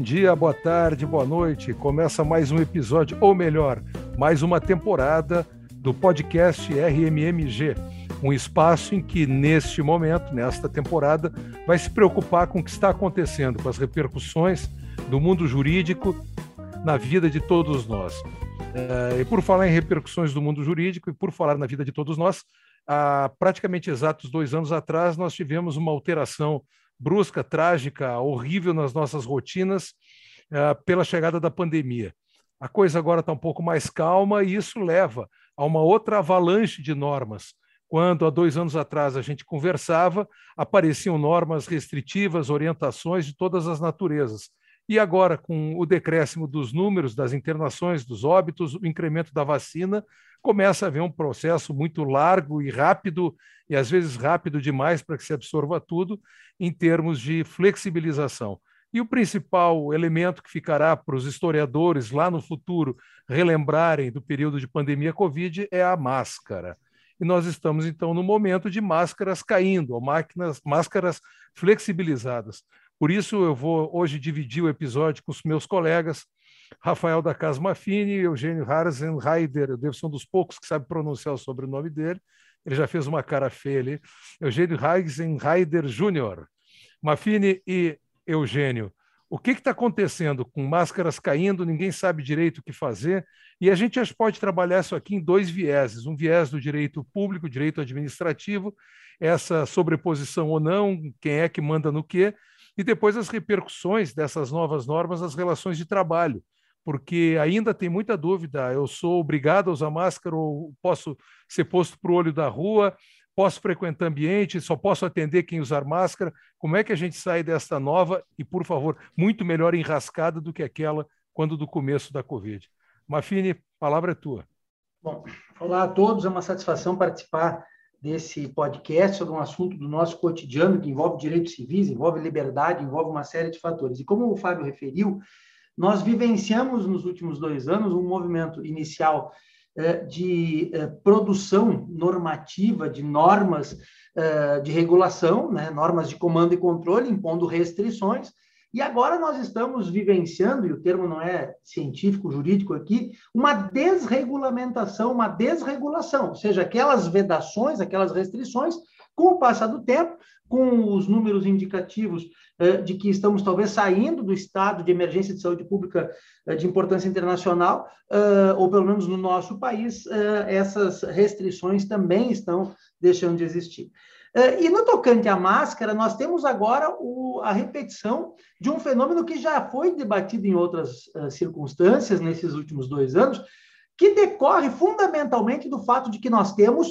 bom dia, boa tarde, boa noite. Começa mais um episódio, ou melhor, mais uma temporada do podcast RMMG, um espaço em que, neste momento, nesta temporada, vai se preocupar com o que está acontecendo, com as repercussões do mundo jurídico na vida de todos nós. É, e por falar em repercussões do mundo jurídico e por falar na vida de todos nós, há praticamente exatos dois anos atrás, nós tivemos uma alteração brusca, trágica, horrível nas nossas rotinas uh, pela chegada da pandemia. A coisa agora está um pouco mais calma e isso leva a uma outra avalanche de normas. Quando há dois anos atrás a gente conversava, apareciam normas restritivas, orientações de todas as naturezas. E agora, com o decréscimo dos números, das internações, dos óbitos, o incremento da vacina, começa a haver um processo muito largo e rápido, e às vezes rápido demais para que se absorva tudo, em termos de flexibilização. E o principal elemento que ficará para os historiadores lá no futuro relembrarem do período de pandemia Covid é a máscara. E nós estamos, então, no momento de máscaras caindo, ou máquinas, máscaras flexibilizadas. Por isso, eu vou hoje dividir o episódio com os meus colegas, Rafael da Casa Mafini, Eugênio Harzenheider, eu devo ser um dos poucos que sabe pronunciar o sobrenome dele, ele já fez uma cara feia ali, Eugênio Harzenheider Júnior. Mafini e Eugênio, o que está acontecendo? Com máscaras caindo, ninguém sabe direito o que fazer, e a gente pode trabalhar isso aqui em dois vieses, um viés do direito público, direito administrativo, essa sobreposição ou não, quem é que manda no quê, e depois as repercussões dessas novas normas nas relações de trabalho, porque ainda tem muita dúvida. Eu sou obrigado a usar máscara ou posso ser posto para o olho da rua? Posso frequentar ambiente? Só posso atender quem usar máscara? Como é que a gente sai desta nova e, por favor, muito melhor enrascada do que aquela quando do começo da Covid? Mafine, palavra é tua. Bom, olá a todos, é uma satisfação participar desse podcast sobre um assunto do nosso cotidiano que envolve direitos civis, envolve liberdade, envolve uma série de fatores. E como o Fábio referiu, nós vivenciamos nos últimos dois anos um movimento inicial eh, de eh, produção normativa de normas eh, de regulação, né, normas de comando e controle, impondo restrições, e agora nós estamos vivenciando, e o termo não é científico, jurídico aqui, uma desregulamentação, uma desregulação, ou seja, aquelas vedações, aquelas restrições, com o passar do tempo, com os números indicativos eh, de que estamos talvez saindo do estado de emergência de saúde pública eh, de importância internacional, eh, ou pelo menos no nosso país, essas restrições também estão deixando de existir. E no tocante à máscara, nós temos agora o, a repetição de um fenômeno que já foi debatido em outras uh, circunstâncias nesses últimos dois anos, que decorre fundamentalmente do fato de que nós temos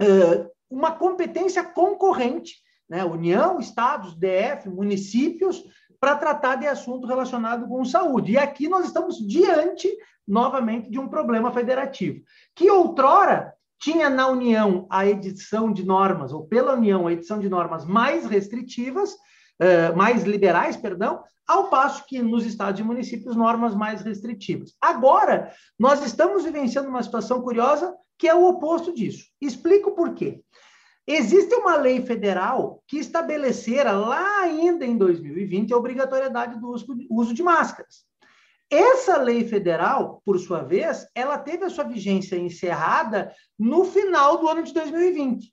uh, uma competência concorrente, né? União, Estados, DF, municípios, para tratar de assunto relacionado com saúde. E aqui nós estamos diante, novamente, de um problema federativo, que outrora tinha na União a edição de normas, ou pela União a edição de normas mais restritivas, uh, mais liberais, perdão, ao passo que nos estados e municípios normas mais restritivas. Agora, nós estamos vivenciando uma situação curiosa que é o oposto disso. Explico por quê. Existe uma lei federal que estabelecera lá ainda em 2020 a obrigatoriedade do uso de máscaras. Essa lei federal, por sua vez, ela teve a sua vigência encerrada no final do ano de 2020.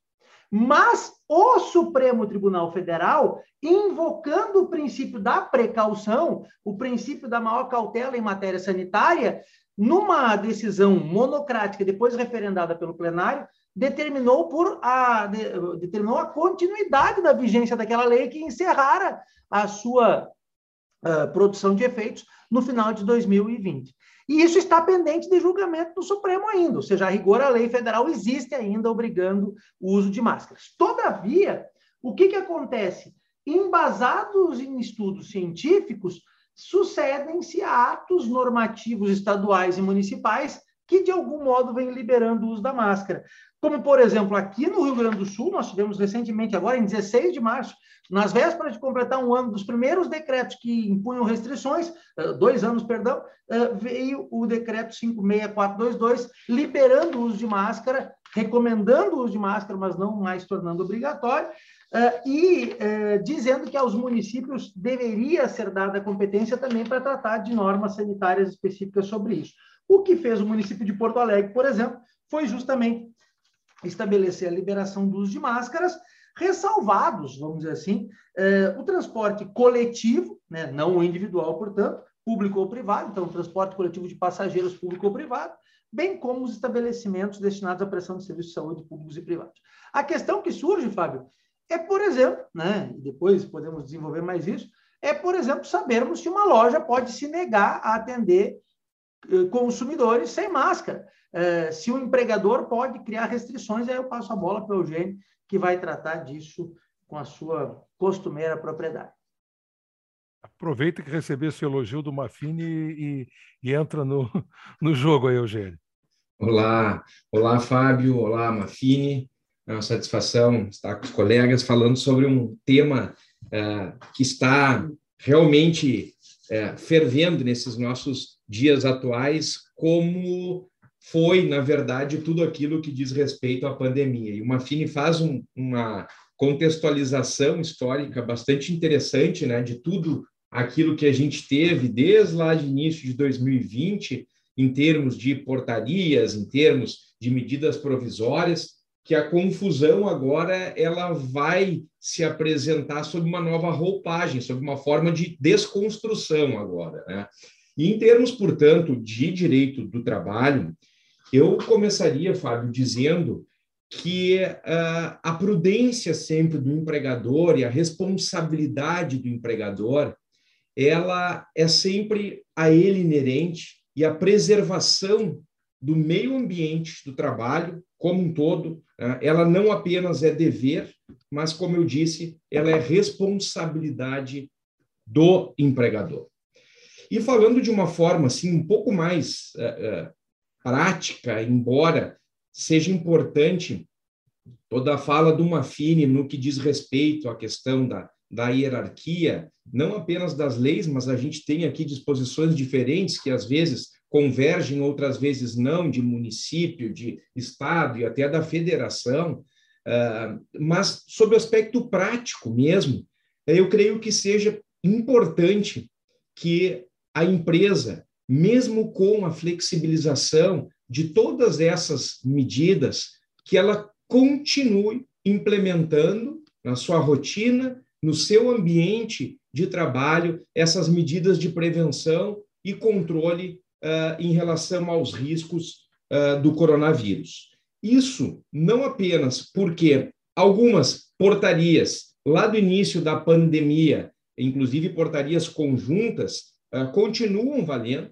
Mas o Supremo Tribunal Federal, invocando o princípio da precaução, o princípio da maior cautela em matéria sanitária, numa decisão monocrática, depois referendada pelo plenário, determinou por a de, determinou a continuidade da vigência daquela lei que encerrara a sua uh, produção de efeitos no final de 2020. E isso está pendente de julgamento do Supremo ainda, ou seja, a rigor a lei federal existe ainda obrigando o uso de máscaras. Todavia, o que, que acontece? Embasados em estudos científicos, sucedem-se atos normativos estaduais e municipais que de algum modo vem liberando o uso da máscara. Como, por exemplo, aqui no Rio Grande do Sul, nós tivemos recentemente, agora em 16 de março, nas vésperas de completar um ano dos primeiros decretos que impunham restrições, eh, dois anos, perdão, eh, veio o decreto 56422, liberando o uso de máscara, recomendando o uso de máscara, mas não mais tornando obrigatório, eh, e dizendo que aos municípios deveria ser dada competência também para tratar de normas sanitárias específicas sobre isso. O que fez o município de Porto Alegre, por exemplo, foi justamente estabelecer a liberação do uso de máscaras, ressalvados, vamos dizer assim, eh, o transporte coletivo, né, não o individual, portanto, público ou privado, então, o transporte coletivo de passageiros público ou privado, bem como os estabelecimentos destinados à prestação de serviços de saúde públicos e privados. A questão que surge, Fábio, é, por exemplo, né, depois podemos desenvolver mais isso, é, por exemplo, sabermos se uma loja pode se negar a atender eh, consumidores sem máscara. Eh, se o empregador pode criar restrições, aí eu passo a bola para o Eugênio, que vai tratar disso com a sua costumeira propriedade. Aproveita que recebeu esse elogio do Mafini e, e, entra no, no jogo aí, Eugênio. Olá, olá Fábio, olá Mafini. É uma satisfação estar com os colegas falando sobre um tema uh, que está realmente uh, fervendo nesses nossos dias atuais como foi, na verdade, tudo aquilo que diz respeito à pandemia. E o Mafini faz um, uma contextualização histórica bastante interessante né, de tudo aquilo que a gente teve desde lá de início de 2020, em termos de portarias, em termos de medidas provisórias, que a confusão agora ela vai se apresentar sob uma nova roupagem, sob uma forma de desconstrução agora. Né? E em termos, portanto, de direito do trabalho, eu começaria, Fábio, dizendo que uh, a prudência sempre do empregador e a responsabilidade do empregador, ela é sempre a ele inerente e a preservação do meio ambiente do trabalho como um todo, uh, ela não apenas é dever, mas, como eu disse, ela é responsabilidade do empregador. E falando de uma forma assim um pouco mais uh, prática, embora seja importante toda a fala do Mafini no que diz respeito à questão da, da hierarquia, não apenas das leis, mas a gente tem aqui disposições diferentes que às vezes convergem, outras vezes não, de município, de estado e até da federação. Uh, mas, sob o aspecto prático mesmo, eu creio que seja importante que a empresa, mesmo com a flexibilização de todas essas medidas, que ela continue implementando na sua rotina, no seu ambiente de trabalho, essas medidas de prevenção e controle uh, em relação aos riscos uh, do coronavírus. Isso não apenas porque algumas portarias lá do início da pandemia, inclusive portarias conjuntas, uh, continuam valendo,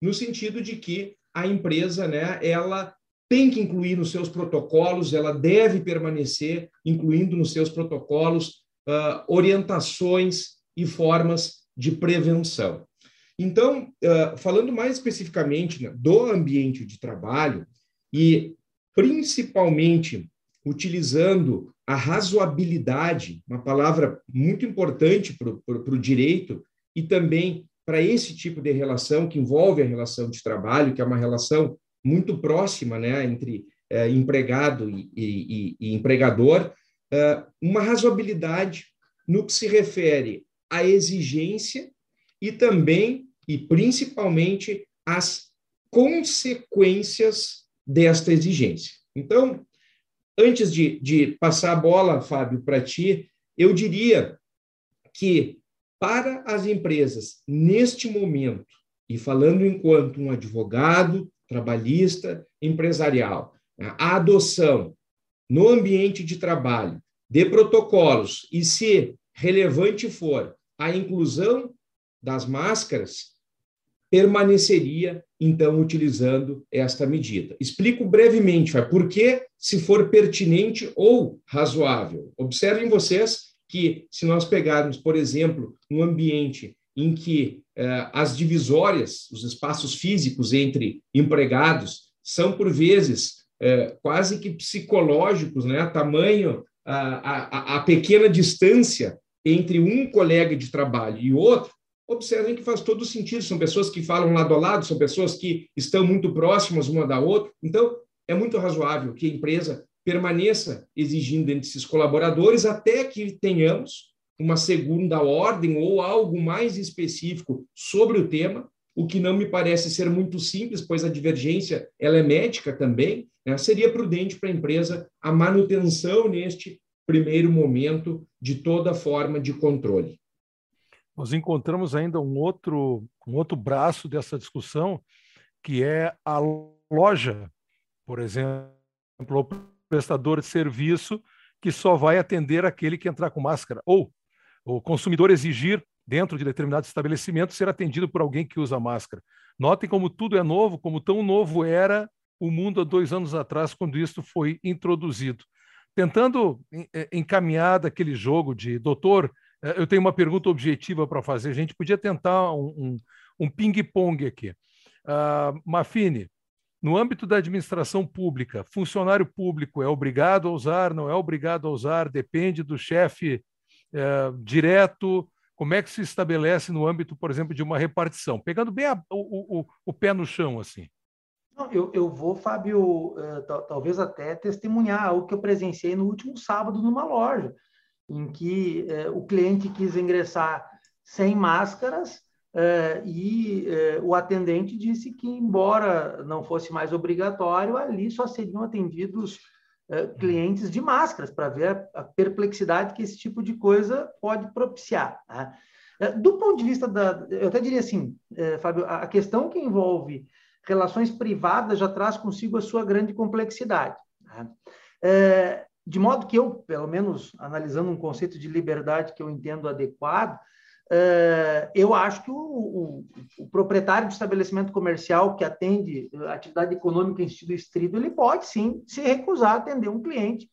no sentido de que a empresa, né, ela tem que incluir nos seus protocolos, ela deve permanecer incluindo nos seus protocolos uh, orientações e formas de prevenção. Então, uh, falando mais especificamente né, do ambiente de trabalho e principalmente utilizando a razoabilidade, uma palavra muito importante para o direito, e também para esse tipo de relação que envolve a relação de trabalho, que é uma relação muito próxima né, entre é, empregado e, e, e empregador, é, uma razoabilidade no que se refere à exigência e também e principalmente às consequências desta exigência. Então, antes de, de passar a bola, Fábio, para ti, eu diria que para as empresas, neste momento, e falando enquanto um advogado, trabalhista, empresarial, a adoção no ambiente de trabalho de protocolos e, se relevante for, a inclusão das máscaras, permaneceria, então, utilizando esta medida. Explico brevemente por que, se for pertinente ou razoável. Observem vocês que, se nós pegarmos, por exemplo, um ambiente em que eh, as divisórias, os espaços físicos entre empregados, são, por vezes, eh, quase que psicológicos, né? tamanho, a, a, a pequena distância entre um colega de trabalho e outro, observem que faz todo sentido. São pessoas que falam lado a lado, são pessoas que estão muito próximas uma da outra. Então, é muito razoável que a empresa permaneça exigindo entre esses colaboradores até que tenhamos uma segunda ordem ou algo mais específico sobre o tema, o que não me parece ser muito simples, pois a divergência ela é médica também. Né? Seria prudente para a empresa a manutenção neste primeiro momento de toda forma de controle. Nós encontramos ainda um outro, um outro braço dessa discussão, que é a loja, por exemplo, prestador de serviço que só vai atender aquele que entrar com máscara, ou o consumidor exigir, dentro de determinado estabelecimento, ser atendido por alguém que usa máscara. Notem como tudo é novo, como tão novo era o mundo há dois anos atrás, quando isso foi introduzido. Tentando eh, encaminhar daquele jogo de doutor, eh, eu tenho uma pergunta objetiva para fazer. A gente podia tentar um, um, um ping-pong aqui. Uh, Mafine, no âmbito da administração pública, funcionário público é obrigado a usar, não é obrigado a usar, depende do chefe é, direto? Como é que se estabelece no âmbito, por exemplo, de uma repartição? Pegando bem a, o, o, o, pé no chão, assim. Eu, eu vou, Fábio, uh, talvez até testemunhar algo que eu presenciei no último sábado numa loja, em que uh, o cliente quis ingressar sem máscaras uh, e o atendente disse que, embora não fosse mais obrigatório, ali só seriam atendidos eh, clientes de máscaras para ver a, perplexidade que esse tipo de coisa pode propiciar. Eh, do ponto de vista da, eu até diria assim, Fábio, a questão que envolve relações privadas já traz consigo a sua grande complexidade. É, de modo que eu, pelo menos analisando um conceito de liberdade que eu entendo adequado, Uh, eu acho que o, o, o, proprietário de estabelecimento comercial que atende atividade econômica em sentido estrito, ele pode sim se recusar a atender um cliente.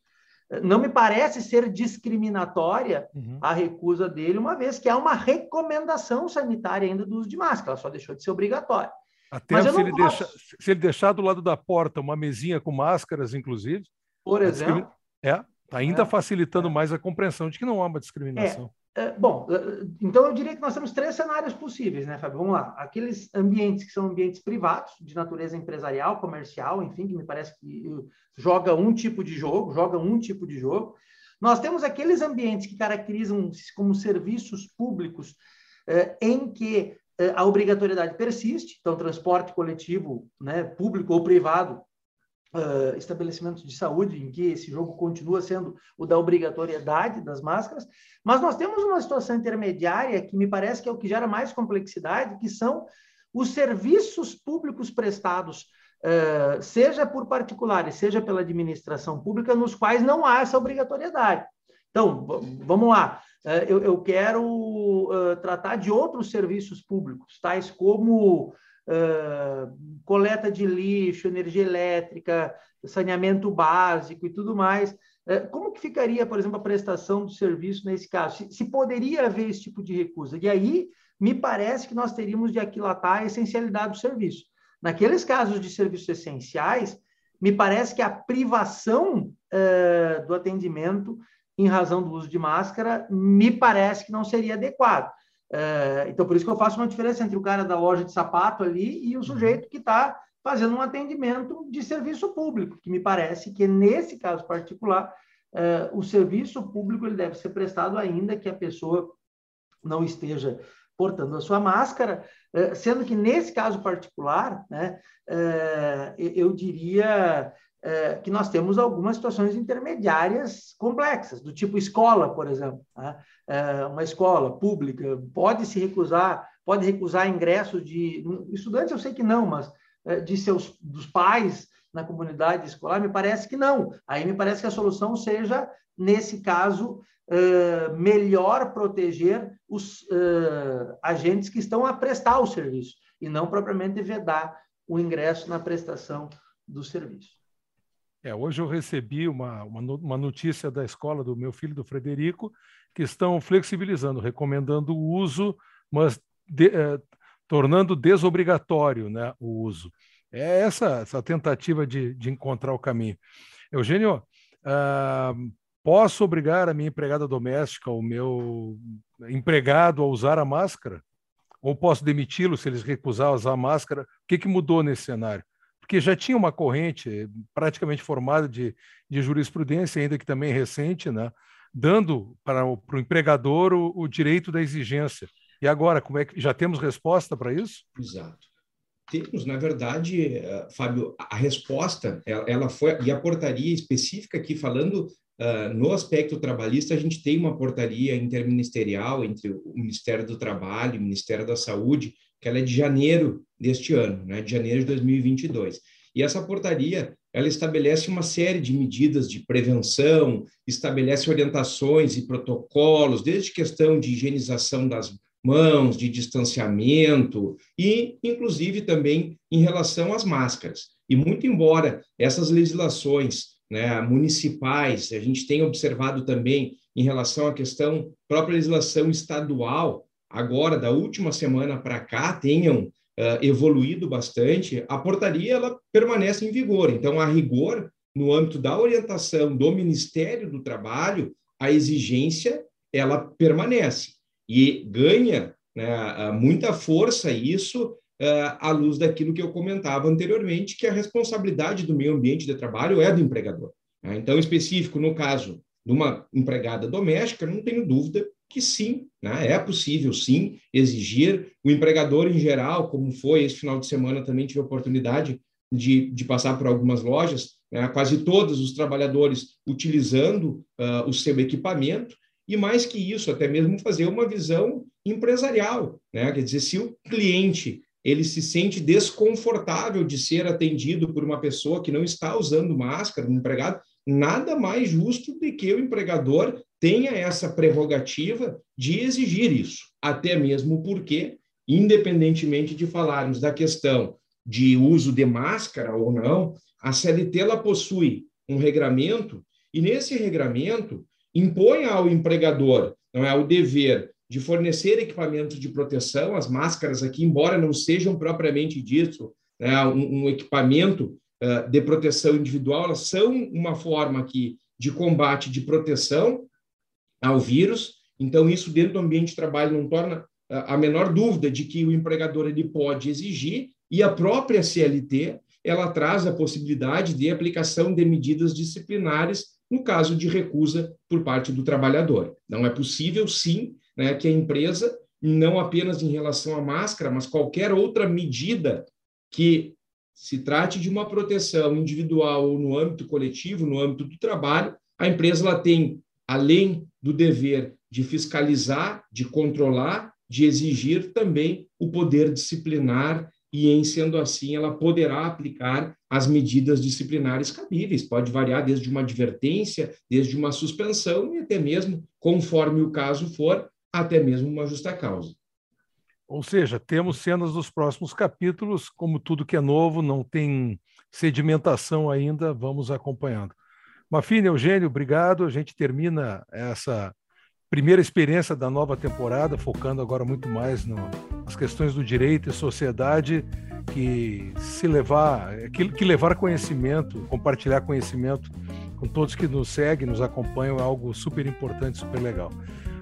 Não me parece ser discriminatória uhum. a recusa dele, uma vez que há uma recomendação sanitária ainda do uso de máscara, ela só deixou de ser obrigatória. Até se ele, deixa, se ele deixar do lado da porta uma mesinha com máscaras, inclusive. Por exemplo. É, ainda é, facilitando é. mais a compreensão de que não há uma discriminação. É. É, bom, é, então eu diria que nós temos três cenários possíveis, né, Fábio? Vamos lá. Aqueles ambientes que são ambientes privados, de natureza empresarial, comercial, enfim, que me parece que joga um tipo de jogo, joga um tipo de jogo. Nós temos aqueles ambientes que caracterizam-se como serviços públicos, eh, em que eh, a obrigatoriedade persiste, então transporte coletivo, né, público ou privado, uh, estabelecimentos de saúde, em que esse jogo continua sendo o da obrigatoriedade das máscaras, mas nós temos uma situação intermediária que me parece que é o que gera mais complexidade, que são os serviços públicos prestados, uh, seja por particulares, seja pela administração pública, nos quais não há essa obrigatoriedade. Então, vamos lá. Eu, quero tratar de outros serviços públicos, tais como coleta de lixo, energia elétrica, saneamento básico e tudo mais. Como que ficaria, por exemplo, a prestação do serviço nesse caso? Se, se, poderia haver esse tipo de recusa? E aí, me parece que nós teríamos de aquilatar a essencialidade do serviço. Naqueles casos de serviços essenciais, me parece que a privação uh, do atendimento em razão do uso de máscara, me parece que não seria adequado. É, então, por isso que eu faço uma diferença entre o cara da loja de sapato ali e o sujeito que está fazendo um atendimento de serviço público, que me parece que, nesse caso particular, é, o serviço público ele deve ser prestado ainda que a pessoa não esteja portando a sua máscara, é, sendo que, nesse caso particular, né, é, eu diria é, que nós temos algumas situações intermediárias complexas, do tipo escola, por exemplo. Né? É, uma escola pública pode se recusar, pode recusar ingressos de estudantes, eu sei que não, mas é, de seus dos pais na comunidade escolar, me parece que não. Aí me parece que a solução seja, nesse caso, é, melhor proteger os é, agentes que estão a prestar o serviço e não propriamente vedar o ingresso na prestação do serviço. É, hoje eu recebi uma, uma, notícia da escola do meu filho, do Frederico, que estão flexibilizando, recomendando o uso, mas de, eh, tornando desobrigatório né, o uso. É essa, essa tentativa de, de encontrar o caminho. Eugênio, ah, posso obrigar a minha empregada doméstica, o meu empregado a usar a máscara? Ou posso demiti-lo se eles recusar usar a máscara? O que, que mudou nesse cenário? Porque já tinha uma corrente praticamente formada de, de jurisprudência, ainda que também recente, né? dando para o, para o empregador o, o direito da exigência. E agora, como é que já temos resposta para isso? Exato. Temos, na verdade, eh, Fábio, a resposta, ela foi, e a portaria específica aqui, falando uh, no aspecto trabalhista, a gente tem uma portaria interministerial entre o Ministério do Trabalho e o Ministério da Saúde, que ela é de janeiro deste ano, né, de janeiro de 2022. E essa portaria, ela estabelece uma série de medidas de prevenção, estabelece orientações e protocolos, desde questão de higienização das mãos, de distanciamento e, inclusive, também em relação às máscaras. E muito embora essas legislações né, municipais, a gente tenha observado também em relação à questão própria legislação estadual, agora da última semana para cá tenham uh, evoluído bastante, a portaria ela permanece em vigor. Então, a rigor, no âmbito da orientação do Ministério do Trabalho, a exigência ela permanece e ganha né, muita força isso uh, à luz daquilo que eu comentava anteriormente, que a responsabilidade do meio ambiente de trabalho é do empregador. Né? Então, específico no caso de uma empregada doméstica, não tenho dúvida que sim, né, é possível sim exigir. O empregador em geral, como foi esse final de semana, também tive a oportunidade de, de passar por algumas lojas, né, quase todos os trabalhadores utilizando uh, o seu equipamento, e mais que isso, até mesmo fazer uma visão empresarial, né? Quer dizer, se o cliente ele se sente desconfortável de ser atendido por uma pessoa que não está usando máscara, um empregado, nada mais justo do que o empregador tenha essa prerrogativa de exigir isso, até mesmo porque, independentemente de falarmos da questão de uso de máscara ou não, a CLT ela possui um regramento e nesse regramento impõe ao empregador, não é, o dever de fornecer equipamentos de proteção, as máscaras aqui, embora não sejam propriamente dito né, um, um, equipamento uh, de proteção individual, elas são uma forma aqui de combate, de proteção ao vírus. Então, isso dentro do ambiente de trabalho não torna uh, a menor dúvida de que o empregador ele pode exigir e a própria CLT ela traz a possibilidade de aplicação de medidas disciplinares no caso de recusa por parte do trabalhador. Não é possível, sim, né, que a empresa, não apenas em relação à máscara, mas qualquer outra medida que se trate de uma proteção individual ou no âmbito coletivo, no âmbito do trabalho, a empresa ela tem, além do dever de fiscalizar, de controlar, de exigir também o poder disciplinar e, em sendo assim, ela poderá aplicar as medidas disciplinares cabíveis. Pode variar desde uma advertência, desde uma suspensão e até mesmo, conforme o caso for, até mesmo uma justa causa. Ou seja, temos cenas dos próximos capítulos, como tudo que é novo, não tem sedimentação ainda, vamos acompanhando. Mafine, Eugênio, obrigado. A gente termina essa primeira experiência da nova temporada, focando agora muito mais no, nas questões do direito e sociedade, que se levar, que, que levar conhecimento, compartilhar conhecimento com todos que nos seguem, nos acompanham, é algo super importante, super legal.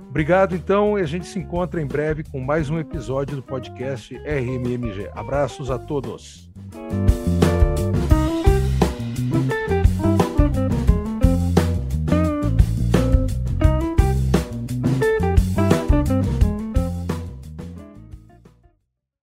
Obrigado, então, e a gente se encontra em breve com mais um episódio do podcast RMMG. Abraços a todos.